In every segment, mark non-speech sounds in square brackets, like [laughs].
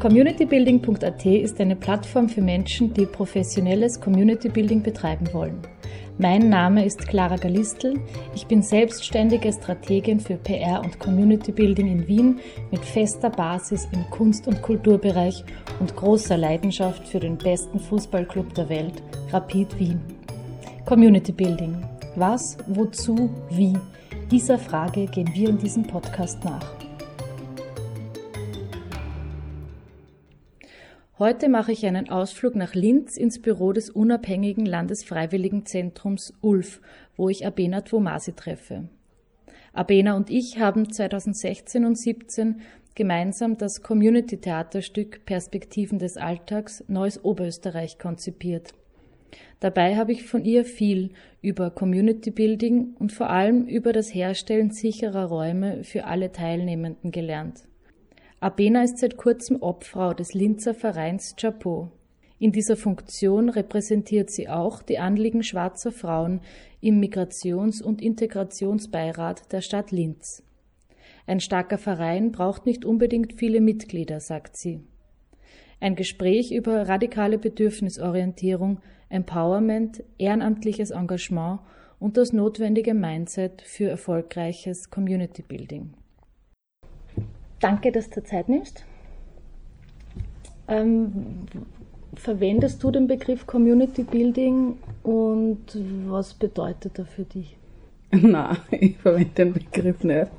Communitybuilding.at ist eine Plattform für Menschen, die professionelles Community Building betreiben wollen. Mein Name ist Clara Galistl. Ich bin selbstständige Strategin für PR und Community Building in Wien mit fester Basis im Kunst- und Kulturbereich und großer Leidenschaft für den besten Fußballclub der Welt, Rapid Wien. Community Building. Was, wozu, wie? Dieser Frage gehen wir in diesem Podcast nach. Heute mache ich einen Ausflug nach Linz ins Büro des unabhängigen Landesfreiwilligenzentrums ULF, wo ich Abena Twomasi treffe. Abena und ich haben 2016 und 2017 gemeinsam das Community-Theaterstück Perspektiven des Alltags Neues Oberösterreich konzipiert. Dabei habe ich von ihr viel über Community Building und vor allem über das Herstellen sicherer Räume für alle Teilnehmenden gelernt. Abena ist seit kurzem Obfrau des Linzer Vereins Chapeau. In dieser Funktion repräsentiert sie auch die Anliegen schwarzer Frauen im Migrations- und Integrationsbeirat der Stadt Linz. Ein starker Verein braucht nicht unbedingt viele Mitglieder, sagt sie. Ein Gespräch über radikale Bedürfnisorientierung, Empowerment, ehrenamtliches Engagement und das notwendige Mindset für erfolgreiches Community Building. Danke, dass du Zeit nimmst. Ähm, verwendest du den Begriff Community Building und was bedeutet er für dich? [laughs] Nein, ich verwende den Begriff nicht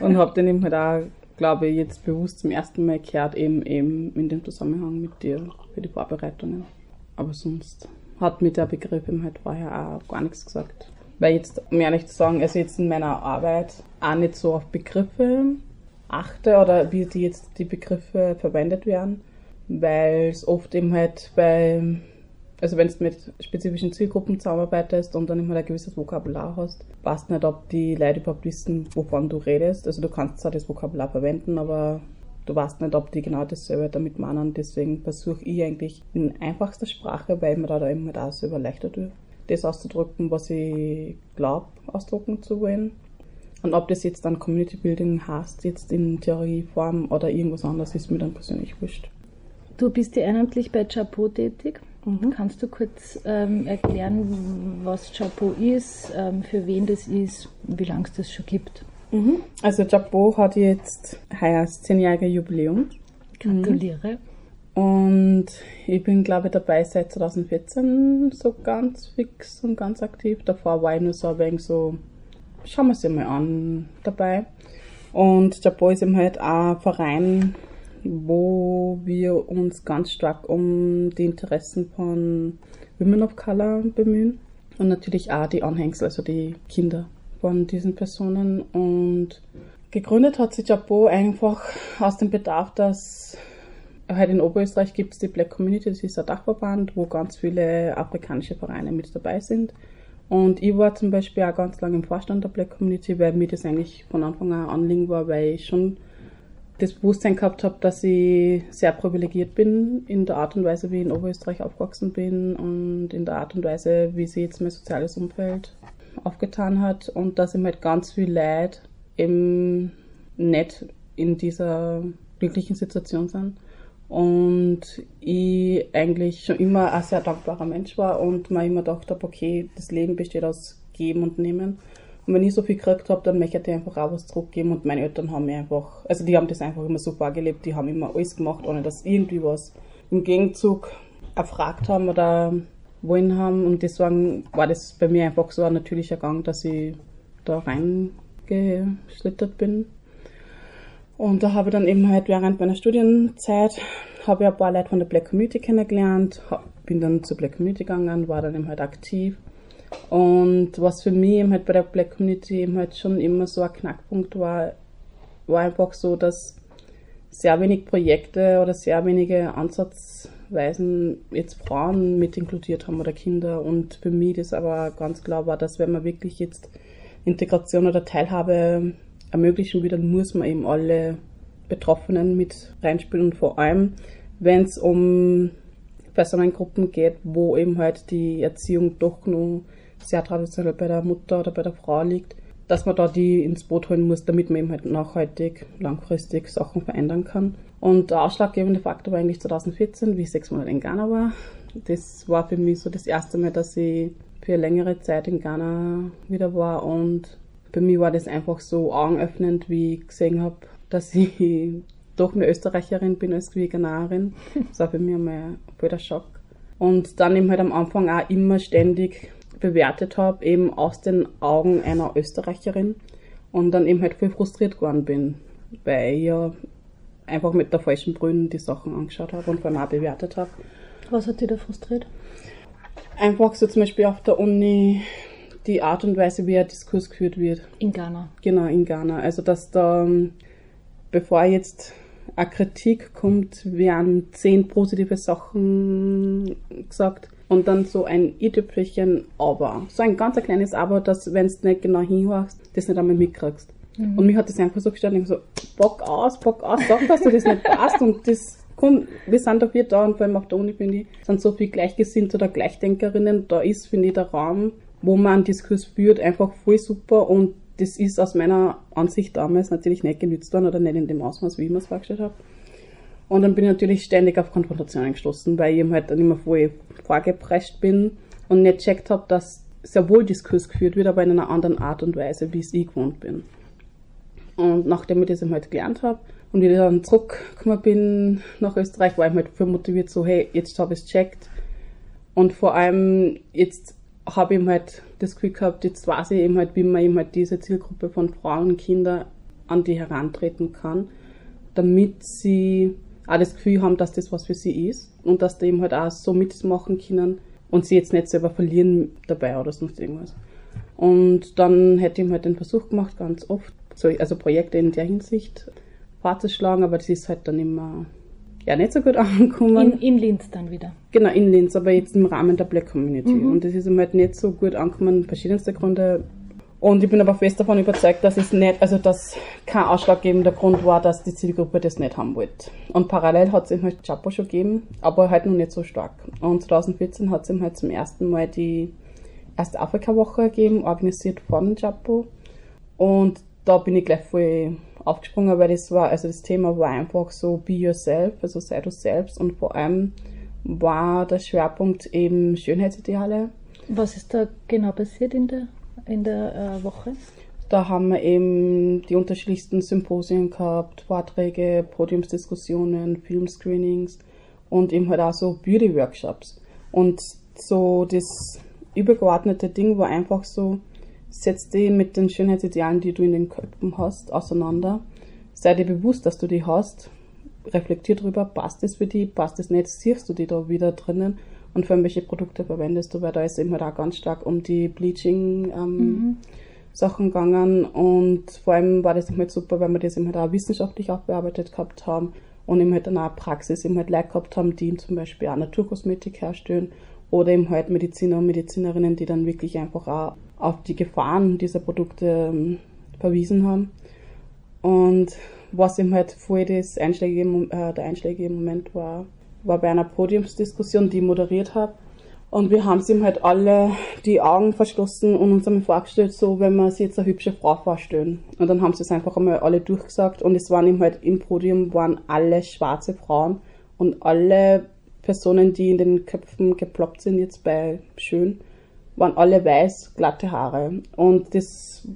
und habe den eben halt auch, glaube ich, jetzt bewusst zum ersten Mal gehört, eben, eben in dem Zusammenhang mit dir für die Vorbereitungen. Aber sonst hat mir der Begriff eben halt vorher auch gar nichts gesagt. Weil jetzt, um ehrlich zu sagen, also jetzt in meiner Arbeit auch nicht so auf Begriffe achte oder wie die jetzt die Begriffe verwendet werden, weil es oft eben halt bei, also wenn du mit spezifischen Zielgruppen zusammenarbeitest und dann immer ein gewisses Vokabular hast, weißt nicht, ob die Leute überhaupt wissen, wovon du redest. Also du kannst zwar das Vokabular verwenden, aber du weißt nicht, ob die genau dasselbe damit meinen. Deswegen versuche ich eigentlich in einfachster Sprache, weil mir da, da immer da so erleichtert wird, das auszudrücken, was ich glaube, ausdrucken zu wollen. Und ob das jetzt dann Community Building heißt, jetzt in Theorieform oder irgendwas anderes, ist mir dann persönlich wurscht. Du bist ja ehrenamtlich bei Chapeau tätig. Mhm. Kannst du kurz ähm, erklären, was Chapeau ist, ähm, für wen das ist, wie lange es das schon gibt? Mhm. Also Chapeau hat jetzt heuer das 10-jährige Jubiläum. Gratuliere. Mhm. Und ich bin, glaube ich, dabei seit 2014 so ganz fix und ganz aktiv. Davor war ich nur so ein wenig so schauen wir es mal an dabei. Und Chapeau ist eben halt auch ein Verein, wo wir uns ganz stark um die Interessen von Women of Color bemühen. Und natürlich auch die Anhängsel, also die Kinder von diesen Personen. Und gegründet hat sich Chapeau einfach aus dem Bedarf, dass halt in Oberösterreich gibt es die Black Community, das ist ein Dachverband, wo ganz viele afrikanische Vereine mit dabei sind. Und ich war zum Beispiel auch ganz lange im Vorstand der Black Community, weil mir das eigentlich von Anfang an Anliegen war, weil ich schon das Bewusstsein gehabt habe, dass ich sehr privilegiert bin in der Art und Weise, wie ich in Oberösterreich aufgewachsen bin und in der Art und Weise, wie sich jetzt mein soziales Umfeld aufgetan hat und dass ich halt ganz viel Leid eben nicht in dieser glücklichen Situation sind und ich eigentlich schon immer ein sehr dankbarer Mensch war und mir immer gedacht habe, okay, das Leben besteht aus Geben und Nehmen. Und wenn ich so viel gekriegt habe, dann möchte ich einfach auch was zurückgeben. Und meine Eltern haben mir einfach, also die haben das einfach immer so vorgelebt, die haben immer alles gemacht, ohne dass irgendwie was im Gegenzug erfragt haben oder wollen haben. Und deswegen war das bei mir einfach so ein natürlicher Gang, dass ich da reingeschlittert bin. Und da habe ich dann eben halt während meiner Studienzeit habe ich ein paar Leute von der Black Community kennengelernt, bin dann zur Black Community gegangen, war dann eben halt aktiv. Und was für mich eben halt bei der Black Community eben halt schon immer so ein Knackpunkt war, war einfach so, dass sehr wenig Projekte oder sehr wenige Ansatzweisen jetzt Frauen mit inkludiert haben oder Kinder. Und für mich das aber ganz klar war, dass wenn man wirklich jetzt Integration oder Teilhabe ermöglichen will, dann muss man eben alle Betroffenen mit reinspielen und vor allem, wenn es um Personengruppen geht, wo eben halt die Erziehung doch nur sehr traditionell bei der Mutter oder bei der Frau liegt, dass man da die ins Boot holen muss, damit man eben halt nachhaltig, langfristig Sachen verändern kann. Und der ausschlaggebende Faktor war eigentlich 2014, wie ich sechs Monate in Ghana war. Das war für mich so das erste Mal, dass ich für längere Zeit in Ghana wieder war und für mich war das einfach so augenöffnend, wie ich gesehen habe, dass ich [laughs] doch mehr Österreicherin bin als wie Ghanaerin. Das war für mich einmal voll der Schock. Und dann eben halt am Anfang auch immer ständig bewertet habe, eben aus den Augen einer Österreicherin und dann eben halt voll frustriert geworden bin, weil ich ja einfach mit der falschen Brühen die Sachen angeschaut habe und vor allem auch bewertet habe. Was hat dich da frustriert? Einfach so zum Beispiel auf der Uni die Art und Weise, wie ein Diskurs geführt wird. In Ghana. Genau, in Ghana. Also dass da, bevor jetzt eine Kritik kommt, werden zehn positive Sachen gesagt und dann so ein i-Tüpfelchen Aber. So ein ganz kleines Aber, dass, wenn du nicht genau hinhörst, das nicht einmal mitkriegst. Mhm. Und mich hat das einfach so gestellt, ich so, Bock aus, Bock aus, sag, dass du das nicht passt und das komm, wir sind dafür da und vor allem auf der Uni, finde ich, sind so viel Gleichgesinnte oder Gleichdenkerinnen, da ist, finde ich, der Raum, wo man einen Diskurs führt, einfach voll super und das ist aus meiner Ansicht damals natürlich nicht genützt worden oder nicht in dem Ausmaß, wie ich mir es vorgestellt habe. Und dann bin ich natürlich ständig auf Konfrontationen gestoßen, weil ich eben halt dann immer voll vorgeprescht bin und nicht checkt habe, dass sehr wohl Diskurs geführt wird, aber in einer anderen Art und Weise, wie es ich gewohnt bin. Und nachdem ich das eben halt gelernt habe und ich dann zurückgekommen bin nach Österreich, war ich halt voll motiviert, so, hey, jetzt habe ich es checkt. Und vor allem jetzt habe ich halt das Gefühl gehabt, jetzt weiß ich eben halt, wie man eben halt diese Zielgruppe von Frauen und Kindern an die herantreten kann, damit sie auch das Gefühl haben, dass das was für sie ist und dass die eben halt auch so mitmachen können und sie jetzt nicht selber verlieren dabei oder sonst irgendwas. Und dann hätte ich halt den Versuch gemacht, ganz oft, so, also Projekte in der Hinsicht vorzuschlagen, aber das ist halt dann immer ja nicht so gut [laughs] angekommen. In, in Linz dann wieder. Genau, in Linz, aber jetzt im Rahmen der Black Community. Mhm. Und das ist ihm halt nicht so gut angekommen, verschiedenste Gründe. Und ich bin aber fest davon überzeugt, dass es nicht, also dass kein ausschlaggebender Grund war, dass die Zielgruppe das nicht haben wollte. Und parallel hat es ihm halt Chapo schon gegeben, aber halt noch nicht so stark. Und 2014 hat es ihm halt zum ersten Mal die erste Afrika-Woche gegeben, organisiert von Chapo. Und da bin ich gleich voll aufgesprungen, weil das war, also das Thema war einfach so be yourself, also sei du selbst und vor allem war der Schwerpunkt eben Schönheitsideale. Was ist da genau passiert in der, in der äh, Woche? Da haben wir eben die unterschiedlichsten Symposien gehabt, Vorträge, Podiumsdiskussionen, Filmscreenings und eben halt auch so Beauty-Workshops. Und so das übergeordnete Ding war einfach so, setz dich mit den Schönheitsidealen, die du in den Köpfen hast, auseinander. Sei dir bewusst, dass du die hast. Reflektier drüber, passt es für dich, passt es nicht, siehst du die da wieder drinnen und für welche Produkte verwendest du, weil da ist eben halt auch ganz stark um die Bleaching ähm, mhm. Sachen gegangen und vor allem war das eben halt super, weil wir das eben halt auch wissenschaftlich aufbearbeitet gehabt haben und eben halt dann auch Praxis eben halt Leute gehabt haben, die zum Beispiel auch Naturkosmetik herstellen oder eben halt Mediziner und Medizinerinnen, die dann wirklich einfach auch auf die Gefahren dieser Produkte ähm, verwiesen haben. Und was eben halt voll das einschlägige, äh, der einschlägige Moment war, war bei einer Podiumsdiskussion, die ich moderiert habe. Und wir haben sie ihm halt alle die Augen verschlossen und uns einmal vorgestellt, so wenn wir sie jetzt eine hübsche Frau vorstellen. Und dann haben sie es einfach einmal alle durchgesagt und es waren ihm halt im Podium waren alle schwarze Frauen und alle Personen, die in den Köpfen geploppt sind jetzt bei Schön, waren alle weiß, glatte Haare. Und das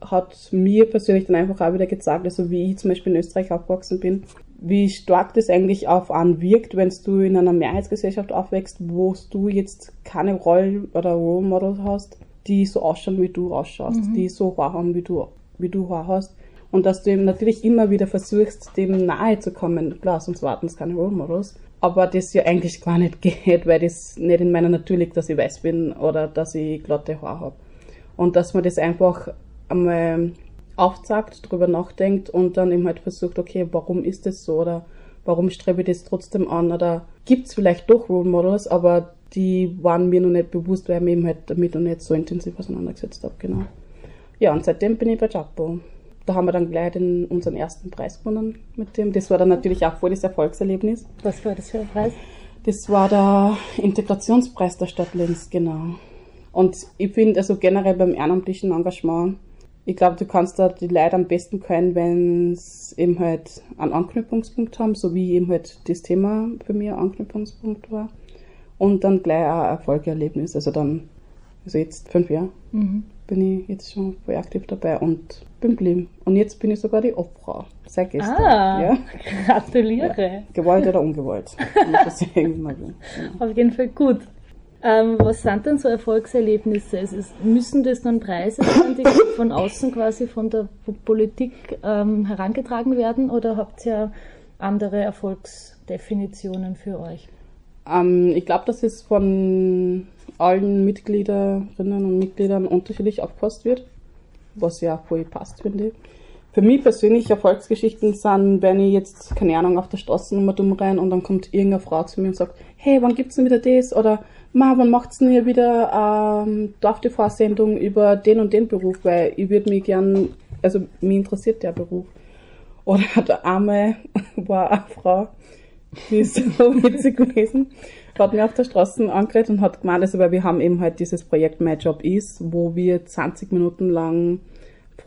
hat mir persönlich dann einfach auch wieder gezeigt, also wie ich zum Beispiel in Österreich aufgewachsen bin, wie stark das eigentlich auf einen wirkt, wenn du in einer Mehrheitsgesellschaft aufwächst, wo du jetzt keine Roll- oder Role Model hast, die so ausschauen, wie du ausschaust, mhm. die so haben, wie du, wie du hast. Und dass du eben natürlich immer wieder versuchst, dem nahe zu kommen. Klar, sonst warten es keine Role Models aber das ja eigentlich gar nicht [laughs] geht, weil das nicht in meiner Natur liegt, dass ich weiß bin oder dass ich glatte Haare habe. Und dass man das einfach einmal aufzeigt, drüber nachdenkt und dann eben halt versucht, okay, warum ist das so oder warum strebe ich das trotzdem an oder gibt es vielleicht doch Role Models, aber die waren mir noch nicht bewusst, weil ich mich eben halt damit noch nicht so intensiv auseinandergesetzt habe, genau. Ja, und seitdem bin ich bei Japo da haben wir dann gleich den, unseren ersten Preis gewonnen mit dem. Das war dann natürlich auch voll das Erfolgserlebnis. Was war das für ein Preis? Das war der Integrationspreis der Stadt Linz, genau. Und ich finde also generell beim ehrenamtlichen Engagement ich glaube, du kannst da die Leute am besten können, wenn es eben halt einen Anknüpfungspunkt haben, so wie eben halt das Thema für mich ein Anknüpfungspunkt war. Und dann gleich auch ein Erfolgserlebnis. Also dann, also jetzt fünf Jahre mhm. Bin ich jetzt schon voll aktiv dabei und bin geblieben. Und jetzt bin ich sogar die Obfrau. Seit gestern. Ah, ja. gratuliere. Ja. Gewollt oder ungewollt. Auf jeden Fall gut. Ähm, was sind denn so Erfolgserlebnisse? Es ist, müssen das dann Preise sein, die [laughs] von außen quasi von der Politik ähm, herangetragen werden oder habt ihr andere Erfolgsdefinitionen für euch? Ähm, ich glaube, dass es von allen Mitgliederinnen und Mitgliedern unterschiedlich aufgefasst wird, was ja voll passt, finde ich. Für mich persönlich Erfolgsgeschichten sind, wenn ich jetzt, keine Ahnung, auf der Straßennummer dumm rein und dann kommt irgendeine Frau zu mir und sagt, hey, wann gibt's denn wieder das? Oder Ma, wann macht's denn hier wieder ähm, Dorf-TV-Sendung über den und den Beruf? Weil ich würde mich gern, also mich interessiert der Beruf. Oder [laughs] der Arme [laughs] war eine Frau, die ist so witzig gewesen, hat mir auf der Straße angeredet und hat gemeint, also weil wir haben eben halt dieses Projekt My Job Is, wo wir 20 Minuten lang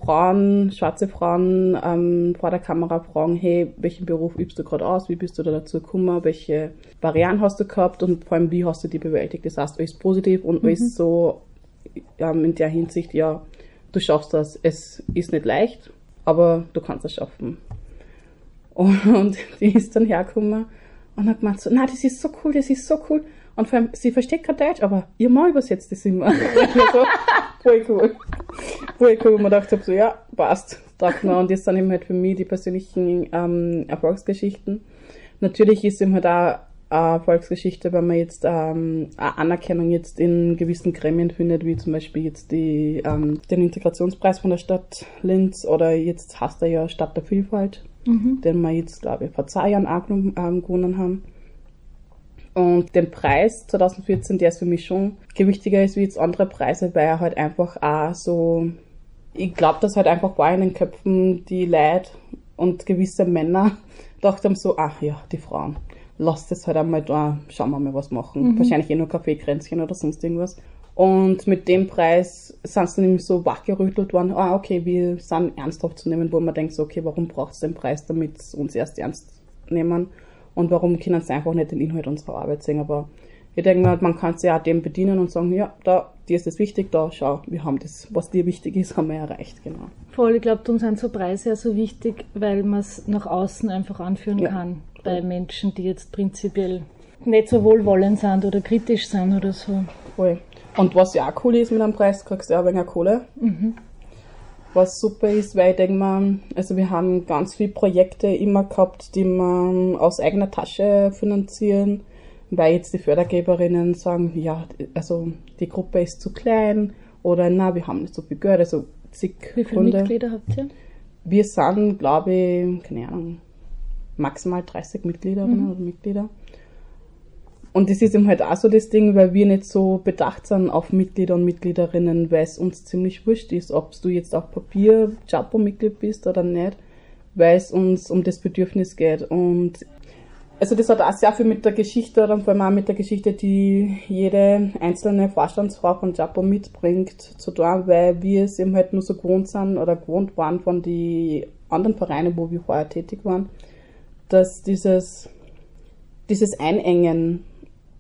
Frauen, schwarze Frauen ähm, vor der Kamera fragen, hey, welchen Beruf übst du gerade aus, wie bist du da dazu gekommen, welche Barrieren hast du gehabt und vor allem, wie hast du die bewältigt. Das heißt, alles positiv und mhm. alles so ähm, in der Hinsicht, ja, du schaffst das. Es ist nicht leicht, aber du kannst es schaffen. [laughs] Und die ist dann hergekommen und hat gemeint so, na, das ist so cool, das ist so cool. Und vor allem, sie versteht kein Deutsch, aber ihr Mann übersetzt das immer. [laughs] so, voll cool. Voll cool. Und man dachte so, ja, passt. Dachte man. Und das sind eben halt für mich die persönlichen ähm, Erfolgsgeschichten. Natürlich ist eben halt auch eine Erfolgsgeschichte, wenn man jetzt ähm, eine Anerkennung jetzt in gewissen Gremien findet, wie zum Beispiel jetzt die, ähm, den Integrationspreis von der Stadt Linz oder jetzt hast er ja Stadt der Vielfalt, mhm. den wir jetzt, glaube ich, vor zwei Jahren auch ähm, gewonnen haben. Und den Preis 2014, der ist für mich schon gewichtiger ist wie jetzt andere Preise, weil er halt einfach auch so, ich glaube, dass halt einfach war in den Köpfen die Leute und gewisse Männer [laughs] dachten so, ach ja, die Frauen, lass das halt einmal da, schauen wir mal was machen. Mhm. Wahrscheinlich eh nur Kaffeekränzchen oder sonst irgendwas. Und mit dem Preis sind sie nämlich so wachgerüttelt worden, ah, okay, wir sind ernsthaft zu nehmen, wo man denkt so, okay, warum braucht es den Preis, damit sie uns erst ernst nehmen? und warum können sie einfach nicht den Inhalt unserer Arbeit sehen. Aber ich denke mal, man kann sich ja dem bedienen und sagen, ja, da, dir ist das wichtig, da, schau, wir haben das, was dir wichtig ist, haben wir erreicht, genau. Voll, ich glaube, darum sind so Preise ja so wichtig, weil man es nach außen einfach anführen ja. kann, bei Menschen, die jetzt prinzipiell nicht so wohlwollend sind oder kritisch sind oder so. Voll. Und was ja auch cool ist mit einem Preis, kriegst du auch ein wenig Kohle. Mhm was super ist, weil ich denke mal, also wir haben ganz viele Projekte immer gehabt, die wir aus eigener Tasche finanzieren, weil jetzt die Fördergeberinnen sagen, ja, also die Gruppe ist zu klein oder na, wir haben nicht so viel Geld, also zig Wie viele Gründe. Mitglieder habt ihr? Wir sind, glaube ich, keine Ahnung, maximal 30 Mitgliederinnen mhm. oder Mitglieder. Und das ist eben halt auch so das Ding, weil wir nicht so bedacht sind auf Mitglieder und Mitgliederinnen, weil es uns ziemlich wurscht ist, ob du jetzt auf Papier Chapo-Mitglied bist oder nicht, weil es uns um das Bedürfnis geht. Und also das hat auch sehr viel mit der Geschichte oder vor allem auch mit der Geschichte, die jede einzelne Vorstandsfrau von Chapo mitbringt, zu tun, weil wir es eben halt nur so gewohnt sind oder gewohnt waren von den anderen Vereinen, wo wir vorher tätig waren, dass dieses, dieses Einengen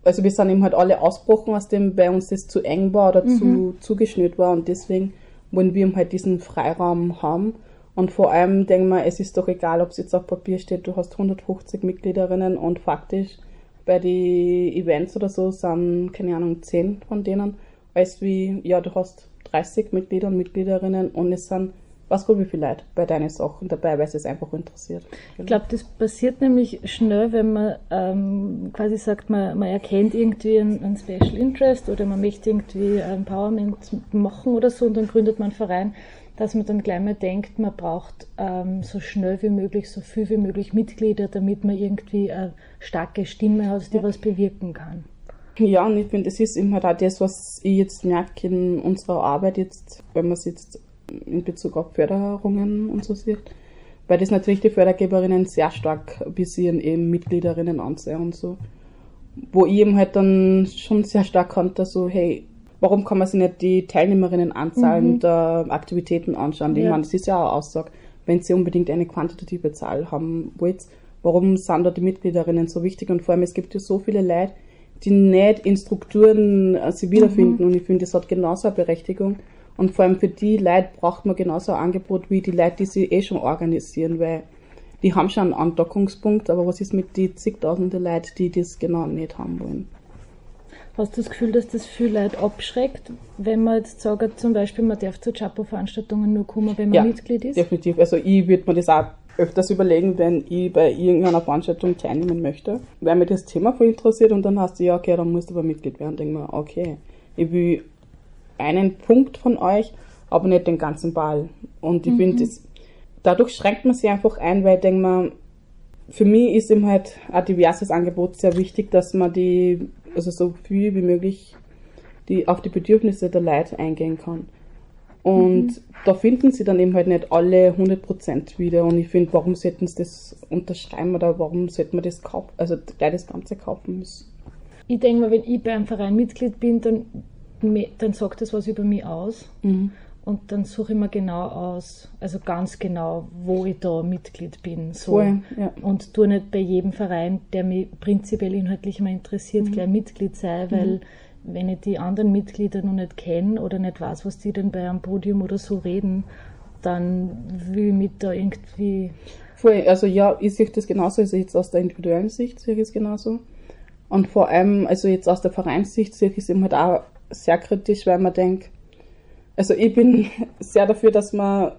also wir sind eben halt alle ausgebrochen aus dem, weil uns das zu eng war oder mhm. zu zugeschnürt war und deswegen wollen wir eben halt diesen Freiraum haben. Und vor allem denken wir, es ist doch egal, ob es jetzt auf Papier steht, du hast 150 Mitgliederinnen und faktisch bei den Events oder so sind, keine Ahnung, 10 von denen, als wie, ja, du hast 30 Mitglieder und Mitgliederinnen und es sind was gut, wie viele Leute bei deinen Sachen dabei, weil es es einfach interessiert. Ich glaube, das passiert nämlich schnell, wenn man ähm, quasi sagt, man, man erkennt irgendwie einen, einen, Special Interest oder man möchte irgendwie Empowerment machen oder so und dann gründet man einen Verein, dass man dann gleich mal denkt, man braucht ähm, so schnell wie möglich, so viel wie möglich Mitglieder, damit man irgendwie eine starke Stimme hat, die ja. was bewirken kann. Ja, und ich finde, das ist immer auch das, was ich jetzt merke in unserer Arbeit jetzt, wenn man es jetzt in Bezug auf Förderungen und so sieht. Weil das natürlich die Fördergeberinnen sehr stark visieren, eben Mitgliederinnen ansehen und so. Wo ich eben halt dann schon sehr stark kannte, so, hey, warum kann man sich nicht die Teilnehmerinnenanzahlen mhm. der Aktivitäten anschauen? Ja. Ich meine, das ist ja auch eine Aussage. Wenn sie unbedingt eine quantitative Zahl haben wollt, warum sind da die Mitgliederinnen so wichtig? Und vor allem, es gibt ja so viele Leute, die nicht in Strukturen äh, sich wiederfinden. Mhm. Und ich finde, das hat genauso eine Berechtigung. Und vor allem für die Leute braucht man genauso ein Angebot wie die Leute, die sich eh schon organisieren, weil die haben schon einen Andockungspunkt, aber was ist mit den zigtausenden Leuten, die das genau nicht haben wollen? Hast du das Gefühl, dass das viele Leute abschreckt, wenn man jetzt sagt, zum Beispiel, man darf zu Chapo-Veranstaltungen nur kommen, wenn man ja, Mitglied ist? definitiv. Also ich würde mir das auch öfters überlegen, wenn ich bei irgendeiner Veranstaltung teilnehmen möchte, weil mir das Thema voll interessiert und dann hast du, ja, okay, dann musst du aber Mitglied werden. Denke mir, okay, ich will einen Punkt von euch, aber nicht den ganzen Ball. Und ich mhm. finde, dadurch schränkt man sich einfach ein, weil ich denke für mich ist eben halt ein diverses Angebot sehr wichtig, dass man die also so viel wie möglich die, auf die Bedürfnisse der Leute eingehen kann. Und mhm. da finden sie dann eben halt nicht alle 100% wieder. Und ich finde, warum sollten sie das unterschreiben oder warum sollte man das kaufen, also gleich das Ganze kaufen müssen? Ich denke mal, wenn ich bei einem Verein Mitglied bin, dann, dann sagt das was über mich aus. Mhm. Und dann suche ich mir genau aus, also ganz genau, wo ich da Mitglied bin. So. Cool, ja. Und tue nicht bei jedem Verein, der mich prinzipiell inhaltlich mal interessiert, mhm. gleich Mitglied sein, weil mhm. wenn ich die anderen Mitglieder noch nicht kenne oder nicht weiß, was die denn bei einem Podium oder so reden, dann will ich mich da irgendwie. Voll, also ja, ich sehe das genauso, also jetzt aus der individuellen Sicht sehe ich es genauso. Und vor allem, also jetzt aus der Vereinssicht sehe ich es eben halt auch sehr kritisch, weil man denkt, also ich bin [laughs] sehr dafür, dass man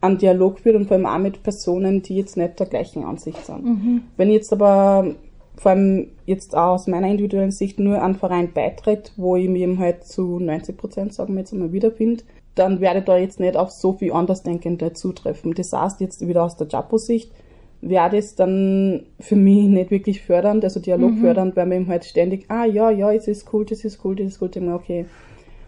einen Dialog führt und vor allem auch mit Personen, die jetzt nicht der gleichen Ansicht sind. Mhm. Wenn ich jetzt aber vor allem jetzt auch aus meiner individuellen Sicht nur einen Verein beitritt, wo ich mich eben halt zu 90 Prozent, sagen wir jetzt einmal, wiederfinde, dann werde ich da jetzt nicht auf so viel Andersdenkende zutreffen. Das heißt, jetzt wieder aus der Japo-Sicht, wäre das dann für mich [laughs] nicht wirklich fördernd, also Dialog mhm. fördernd, weil man eben halt ständig, ah ja, ja, es ist cool, das ist cool, das ist cool, ich mir, okay,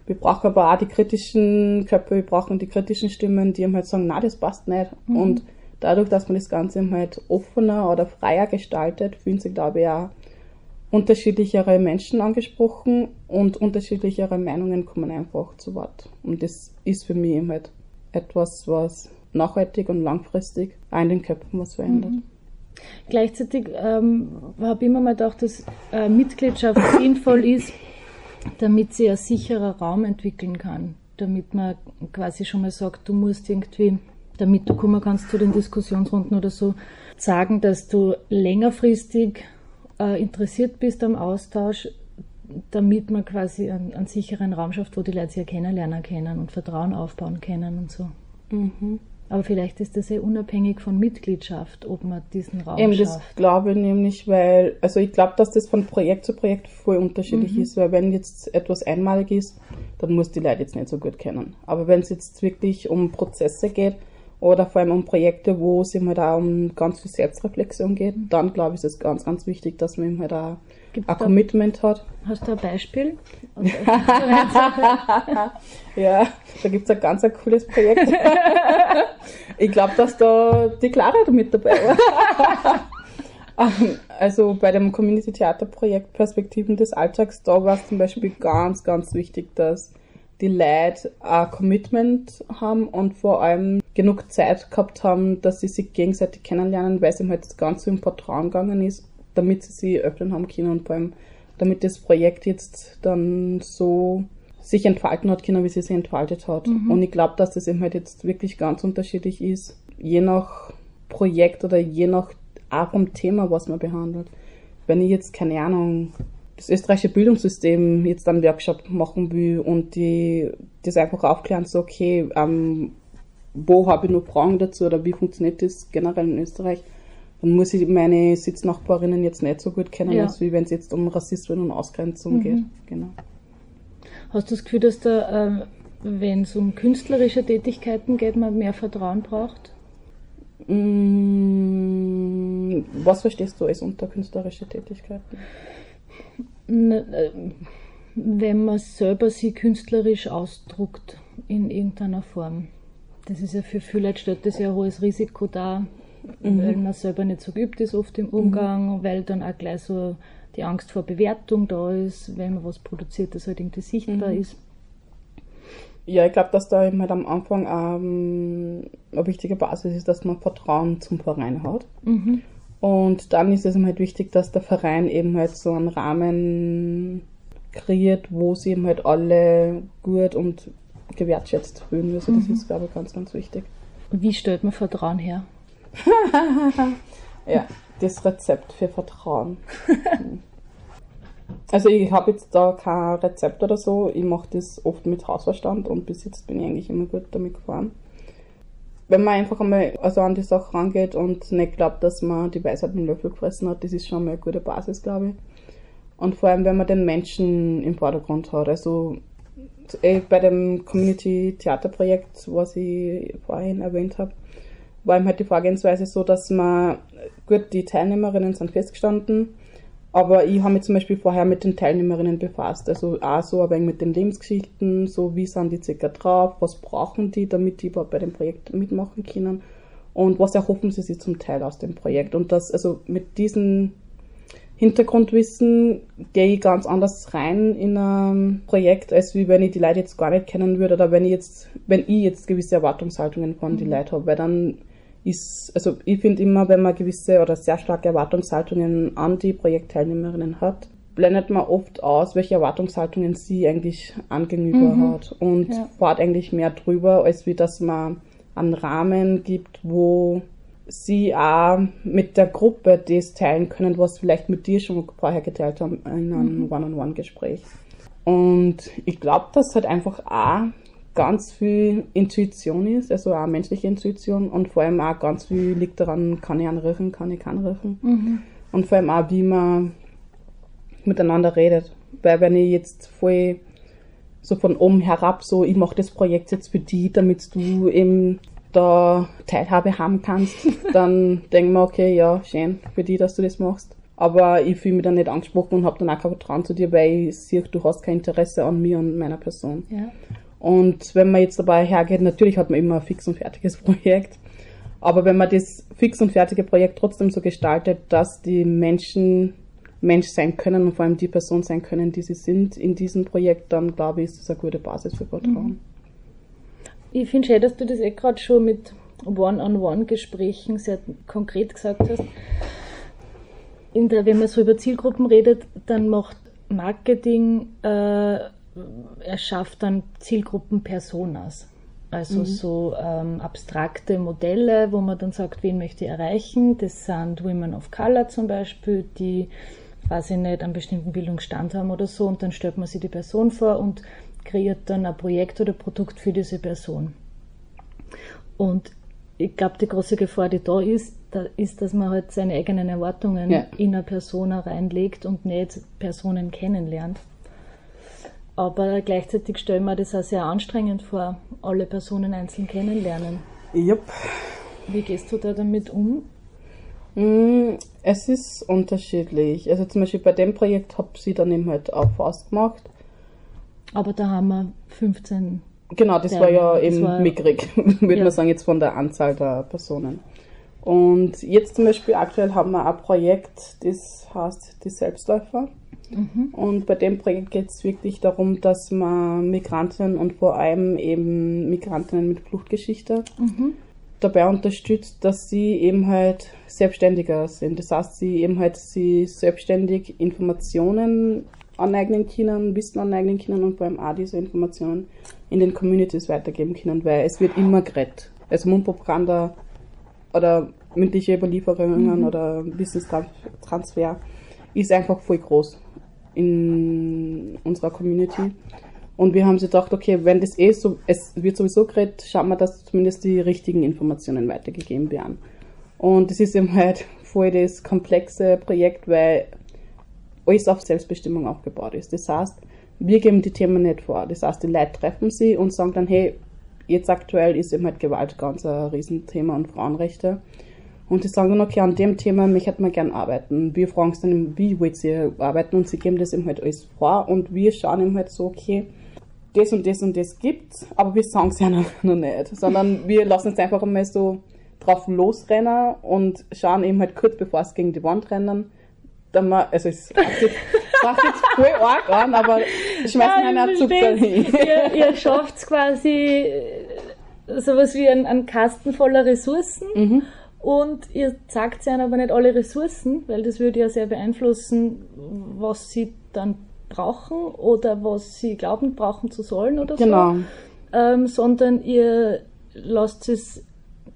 wir brauchen aber auch die kritischen Köpfe, wir brauchen die kritischen Stimmen, die ihm halt sagen, na, das passt nicht. Mhm. Und dadurch, dass man das Ganze halt offener oder freier gestaltet, fühlen sich, glaube ich, auch unterschiedlichere Menschen angesprochen und unterschiedlichere Meinungen kommen einfach zu Wort. Und das ist für mich eben halt etwas, was nachhaltig und langfristig auch in den Köpfen was verändert. Mhm. Gleichzeitig ähm, habe ich immer mal gedacht, dass äh, Mitgliedschaft [laughs] sinnvoll ist, damit sie ein sicherer Raum entwickeln kann, damit man quasi schon mal sagt, du musst irgendwie, damit du kommen kannst zu den Diskussionsrunden oder so, sagen, dass du längerfristig äh, interessiert bist am Austausch, damit man quasi einen, einen, sicheren Raum schafft, wo die Leute sich ja kennenlernen können und Vertrauen aufbauen können und so. Mhm. Aber vielleicht ist das ja unabhängig von Mitgliedschaft, ob man diesen Raum Eben, schafft. das glaube ich nämlich, weil, also ich glaube, dass das von Projekt zu Projekt voll unterschiedlich mhm. ist, weil wenn jetzt etwas einmalig ist, dann muss die Leute jetzt nicht so gut kennen. Aber wenn es jetzt wirklich um Prozesse geht oder vor allem um Projekte, wo es immer da um ganz viel Selbstreflexion geht, mhm. dann glaube ich, ist es ganz, ganz wichtig, dass man immer da Gibt's ein Commitment hat. Hast du ein Beispiel? [laughs] [laughs] ja, da gibt es ein ganz ein cooles Projekt. [laughs] ich glaube, dass da die Clara mit dabei war. Ähm, also bei dem Community Theater Projekt Perspektiven des Alltags, da war es zum Beispiel ganz, ganz wichtig, dass die Leute ein Commitment haben und vor allem genug Zeit gehabt haben, dass sie sich gegenseitig kennenlernen, weil es ihm halt das Ganze im Vertrauen gegangen ist damit sie sie öffnen haben können und vor allem, damit das Projekt jetzt dann so sich entfalten hat können, wie sie sich entfaltet hat. Mhm. Und ich glaube, dass das eben halt jetzt wirklich ganz unterschiedlich ist, je nach Projekt oder je nach Art vom Thema, was man behandelt. Wenn ich jetzt, keine Ahnung, das österreichische Bildungssystem jetzt einen Workshop machen will und die das einfach aufklären, so okay, ähm, wo habe ich noch Fragen dazu oder wie funktioniert das generell in Österreich, dann muss ich meine Sitznachbarinnen jetzt nicht so gut kennen, ja. als wie wenn es jetzt um Rassismus und Ausgrenzung mhm. geht. Genau. Hast du das Gefühl, dass da, äh, wenn es um künstlerische Tätigkeiten geht, man mehr Vertrauen braucht? Mm, was verstehst du als unter künstlerische Tätigkeiten? Äh, wenn man selber sie künstlerisch ausdruckt in irgendeiner Form. Das ist ja für viele Leute stellt das ja ein hohes Risiko dar, mhm. weil man selber nicht so geübt ist oft im Umgang, mhm. weil dann auch gleich so die Angst vor Bewertung da ist, wenn man was produziert, das halt irgendwie sichtbar mhm. ist. Ja, ich glaube, dass da eben halt am Anfang ähm, eine wichtige Basis ist, dass man Vertrauen zum Verein hat. Mhm. Und dann ist es eben halt wichtig, dass der Verein eben halt so einen Rahmen kreiert, wo sie eben halt alle gut und gewertschätzt fühlen. Also das ist, glaube ich, ganz, ganz wichtig. Wie stellt man Vertrauen her? [laughs] Ja, das Rezept für Vertrauen. also ich habe jetzt da kein Rezept oder so. Ich mache das oft mit Hausverstand und bis jetzt bin ich eigentlich immer gut damit gefahren. Wenn man einfach einmal also an die Sache rangeht und nicht glaubt, dass man die Weisheit mit dem Löffel gefressen hat, das ist schon mal eine gute Basis, glaube ich. Und vor allem, wenn man den Menschen im Vordergrund hat. Also bei dem Community-Theaterprojekt, was ich vorhin erwähnt habe, war eben halt die Vorgehensweise so, dass man, gut, die Teilnehmerinnen sind festgestanden, aber ich habe mich zum Beispiel vorher mit den Teilnehmerinnen befasst. Also auch so ein wenig mit den Lebensgeschichten, so wie sind die circa drauf, was brauchen die, damit die überhaupt bei dem Projekt mitmachen können und was erhoffen sie sich zum Teil aus dem Projekt. Und das, also mit diesen Hintergrundwissen gehe ich ganz anders rein in ein Projekt, als wie wenn ich die Leute jetzt gar nicht kennen würde oder wenn ich jetzt, wenn ich jetzt gewisse Erwartungshaltungen von die Leute habe, weil dann ist, also ich finde immer, wenn man gewisse oder sehr starke Erwartungshaltungen an die Projektteilnehmerinnen hat, blendet man oft aus, welche Erwartungshaltungen sie eigentlich angegenüber Mhm. hat und Ja. fährt eigentlich mehr drüber, als wie dass man einen Rahmen gibt, wo sie auch mit der Gruppe das teilen können, was vielleicht mit dir schon vorher geteilt haben in einem Mhm. One-on-One-Gespräch. Und ich glaube, dass halt einfach auch ganz viel Intuition ist, also auch menschliche Intuition und vor allem auch ganz viel liegt daran, kann ich anrufen, kann ich keinen rufen. Mhm. Und vor allem auch, wie man miteinander redet. Weil wenn ich jetzt voll so von oben herab so, ich mache das Projekt jetzt für die, damit du eben da Teilhabe haben kannst, [laughs] dann denke ich mir, okay, ja, schön für die, dass du das machst. Aber ich fühle mich dann nicht angesprochen und habe dann auch kein Vertrauen zu dir, weil ich sehe, du hast kein Interesse an mir und meiner Person. Ja. Und wenn man jetzt dabei hergeht, natürlich hat man immer ein fix und fertiges [laughs] Projekt. Aber wenn man das fix und fertige Projekt trotzdem so gestaltet, dass die Menschen Mensch sein können und vor allem die Person sein können, die sie sind in diesem Projekt, dann glaube ich, ist das eine gute Basis für Vertrauen. Ich finde schön, dass du das eh gerade schon mit One-on-One-Gesprächen sehr konkret gesagt hast. Der, wenn man so über Zielgruppen redet, dann macht Marketing, äh, erschafft dann Zielgruppen-Personas. Also so ähm, abstrakte Modelle, wo man dann sagt, wen möchte ich erreichen. Das sind Women of Color zum Beispiel, die, ich nicht, einen bestimmten Bildungsstand haben oder so. Und dann stellt man sich die Person vor und kreiert dann ein Projekt oder Produkt für diese Person. Und ich glaube, die große Gefahr, die da ist, da ist, dass man halt seine eigenen Erwartungen Ja. in eine Persona reinlegt und nicht Personen kennenlernt. Aber gleichzeitig stelle ich mir das auch sehr anstrengend vor, alle Personen einzeln kennenlernen. Jupp. Wie gehst du da damit um? Mm, Es ist unterschiedlich. Also zum Beispiel bei dem Projekt habe ich dann eben halt auch fast gemacht. Aber da haben wir 15. Genau, das Ja, war ja eben war- mickrig, [laughs] würde Ja. man sagen, jetzt von der Anzahl der Personen. Und jetzt zum Beispiel aktuell haben wir ein Projekt, das heißt die Selbstläufer. Und bei dem Projekt geht es wirklich darum, dass man Migrantinnen und vor allem eben Migrantinnen mit Fluchtgeschichte dabei unterstützt, dass sie eben halt selbstständiger sind. Das heißt, sie eben halt sie selbstständig Informationen aneignen können, Wissen aneignen können und vor allem auch diese Informationen in den Communities weitergeben können, weil es wird immer geredet. Also Mundpropaganda oder mündliche Überlieferungen oder Wissenstransfer ist einfach voll groß in unserer Community. Und wir haben sich gedacht, okay, wenn das eh so, es wird sowieso geredet, schauen wir, dass zumindest die richtigen Informationen weitergegeben werden. Und das ist eben halt voll das komplexe Projekt, weil alles auf Selbstbestimmung aufgebaut ist. Das heißt, wir geben die Themen nicht vor. Das heißt, die Leute treffen sie und sagen dann, hey, jetzt aktuell ist eben halt Gewalt ganz ein Riesenthema und Frauenrechte. Und die sagen dann, okay, an dem Thema möchten wir gern arbeiten. Wir fragen es dann, wie wollt ihr arbeiten? Und sie geben das eben halt alles vor und wir schauen eben halt so, okay, das und das und das gibt's, aber wir sagen es [laughs] ja noch, noch nicht. Sondern wir lassen es einfach einmal so drauf losrennen und schauen eben halt kurz bevor es gegen die Wand rennen, dann mal, also es ist jetzt [laughs] voll arg an, aber schmeißen Ja, einer ich Zucker hin. versteh's. ihr, ihr schafft quasi äh, sowas wie einen, einen Kasten voller Ressourcen Mhm. Und ihr sagt ihnen aber nicht alle Ressourcen, weil das würde ja sehr beeinflussen, was sie dann brauchen oder was sie glauben brauchen zu sollen oder Genau. so, ähm, sondern ihr lasst es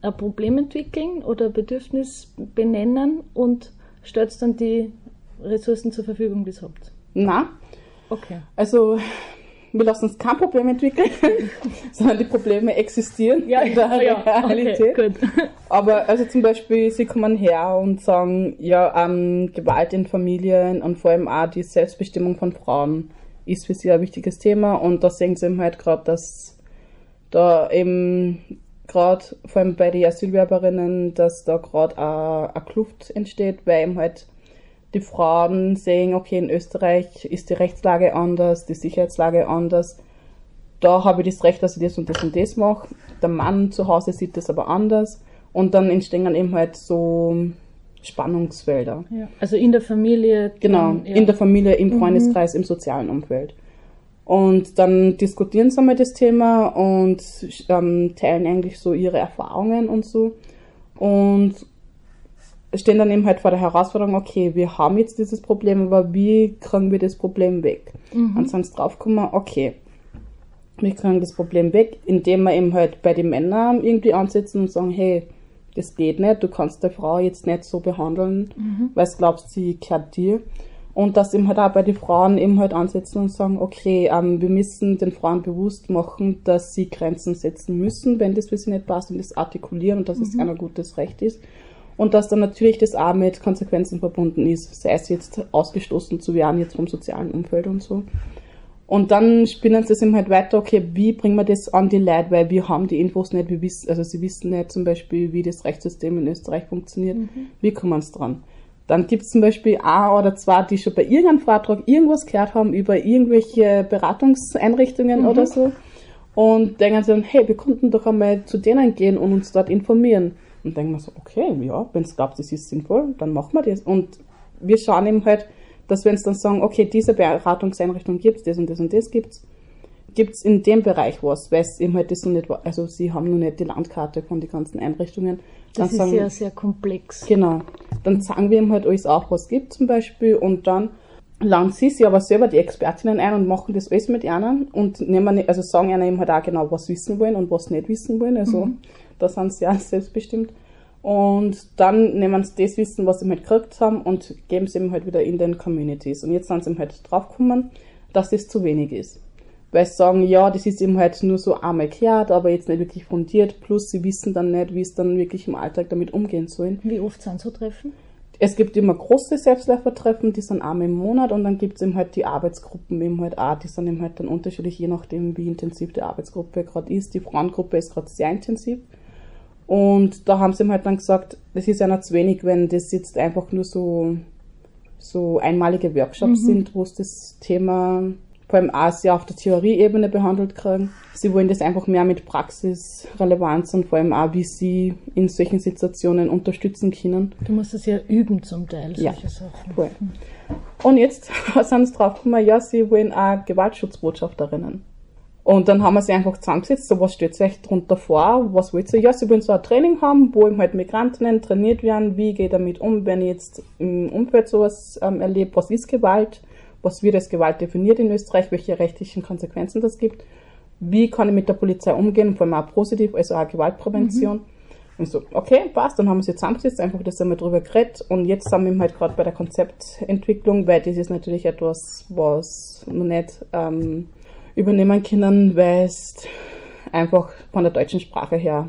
ein Problem entwickeln oder ein Bedürfnis benennen und stellt dann die Ressourcen zur Verfügung, die ihr habt. Na, Okay. also wir lassen uns kein Problem entwickeln, [laughs] sondern die Probleme existieren in der Realität. okay. Aber also zum Beispiel, sie kommen her und sagen, ja, ähm, Gewalt in Familien und vor allem auch die Selbstbestimmung von Frauen ist für sie ein wichtiges Thema und da sehen sie eben halt gerade, dass da eben gerade vor allem bei den Asylwerberinnen, dass da gerade eine Kluft entsteht, weil eben halt die Frauen sehen, okay, in Österreich ist die Rechtslage anders, die Sicherheitslage anders. Da habe ich das Recht, dass ich das und das und das mache. Der Mann zu Hause sieht das aber anders. Und dann entstehen dann eben halt so Spannungsfelder. Ja. Also in der Familie. Genau, dann, ja. in der Familie, im Freundeskreis, im sozialen Umfeld. Und dann diskutieren sie mal das Thema und ähm, teilen eigentlich so ihre Erfahrungen und so. Und stehen dann eben halt vor der Herausforderung, okay, wir haben jetzt dieses Problem, aber wie kriegen wir das Problem weg? Und sind sie draufgekommen, okay, wir kriegen das Problem weg, indem wir eben halt bei den Männern irgendwie ansetzen und sagen, hey, das geht nicht, du kannst der Frau jetzt nicht so behandeln, weil du glaubst, sie gehört dir. Und dass eben halt auch bei den Frauen eben halt ansetzen und sagen, okay, ähm, wir müssen den Frauen bewusst machen, dass sie Grenzen setzen müssen, wenn das für sie nicht passt und das artikulieren und dass es ein gutes Recht ist. Und dass dann natürlich das auch mit Konsequenzen verbunden ist, sei es jetzt ausgestoßen zu werden, jetzt vom sozialen Umfeld und so. Und dann spinnen sie es eben halt weiter, okay, wie bringen wir das an die Leute, weil wir haben die Infos nicht, wir wissen, also sie wissen nicht zum Beispiel, wie das Rechtssystem in Österreich funktioniert, wie kommen sie dran? Dann gibt es zum Beispiel ein oder zwei, die schon bei irgendeinem Vortrag irgendwas gehört haben über irgendwelche Beratungseinrichtungen oder so und denken sich dann, hey, wir könnten doch einmal zu denen gehen und uns dort informieren. Und denken wir so, okay, ja, wenn es glaubt, das ist sinnvoll, dann machen wir das. Und wir schauen eben halt, dass wenn es dann sagen, okay, diese Beratungseinrichtung gibt's, das und das und das gibt's, gibt's in dem Bereich was, weil es eben halt das noch nicht, wa- also sie haben noch nicht die Landkarte von den ganzen Einrichtungen. Dann Das ist sagen, ja sehr komplex. Genau. Dann sagen wir ihm halt alles auch, was es gibt zum Beispiel und dann laden sie sich aber selber die Expertinnen ein und machen das alles mit ihnen und nehmen, also sagen ihnen eben halt auch genau, was sie wissen wollen und was sie nicht wissen wollen. Also da sind sie auch selbstbestimmt. Und dann nehmen sie das Wissen, was sie halt gekriegt haben und geben es eben halt wieder in den Communities. Und jetzt sind sie eben halt draufgekommen, dass das zu wenig ist. Weil sie sagen, ja, das ist eben halt nur so einmal gehört, aber jetzt nicht wirklich fundiert. Plus sie wissen dann nicht, wie es dann wirklich im Alltag damit umgehen sollen. Wie oft sind so Treffen? Es gibt immer große Selbstläufertreffen, die sind einmal im Monat und dann gibt es eben halt die Arbeitsgruppen eben halt auch, die sind eben halt dann unterschiedlich, je nachdem wie intensiv die Arbeitsgruppe gerade ist. Die Frauengruppe ist gerade sehr intensiv. Und da haben sie ihm halt dann gesagt, das ist ja noch zu wenig, wenn das jetzt einfach nur so, so einmalige Workshops sind, wo es das Thema vor allem auch sehr auf der Theorieebene behandelt kriegen. Sie wollen das einfach mehr mit Praxisrelevanz und vor allem auch, wie sie in solchen Situationen unterstützen können. Du musst es ja üben zum Teil, Ja. solche Sachen. Cool. Und jetzt [laughs] sind sie draufgekommen, ja, sie wollen auch Gewaltschutzbotschafterinnen. Und dann haben wir sie einfach zusammengesetzt, so was stellt ihr euch drunter vor, was wollt ihr? Ja, sie wollen so ein Training haben, wo eben halt Migrantinnen trainiert werden, wie geht damit um, wenn ich jetzt im Umfeld sowas ähm, erlebe, was ist Gewalt, was wird als Gewalt definiert in Österreich, welche rechtlichen Konsequenzen das gibt, wie kann ich mit der Polizei umgehen, vor allem auch positiv, also auch Gewaltprävention. Und so, okay, passt, dann haben wir sie zusammengesetzt, einfach das einmal drüber geredet. Und jetzt sind wir halt gerade bei der Konzeptentwicklung, weil das ist natürlich etwas, was noch nicht ähm, übernehmen können, weil es einfach von der deutschen Sprache her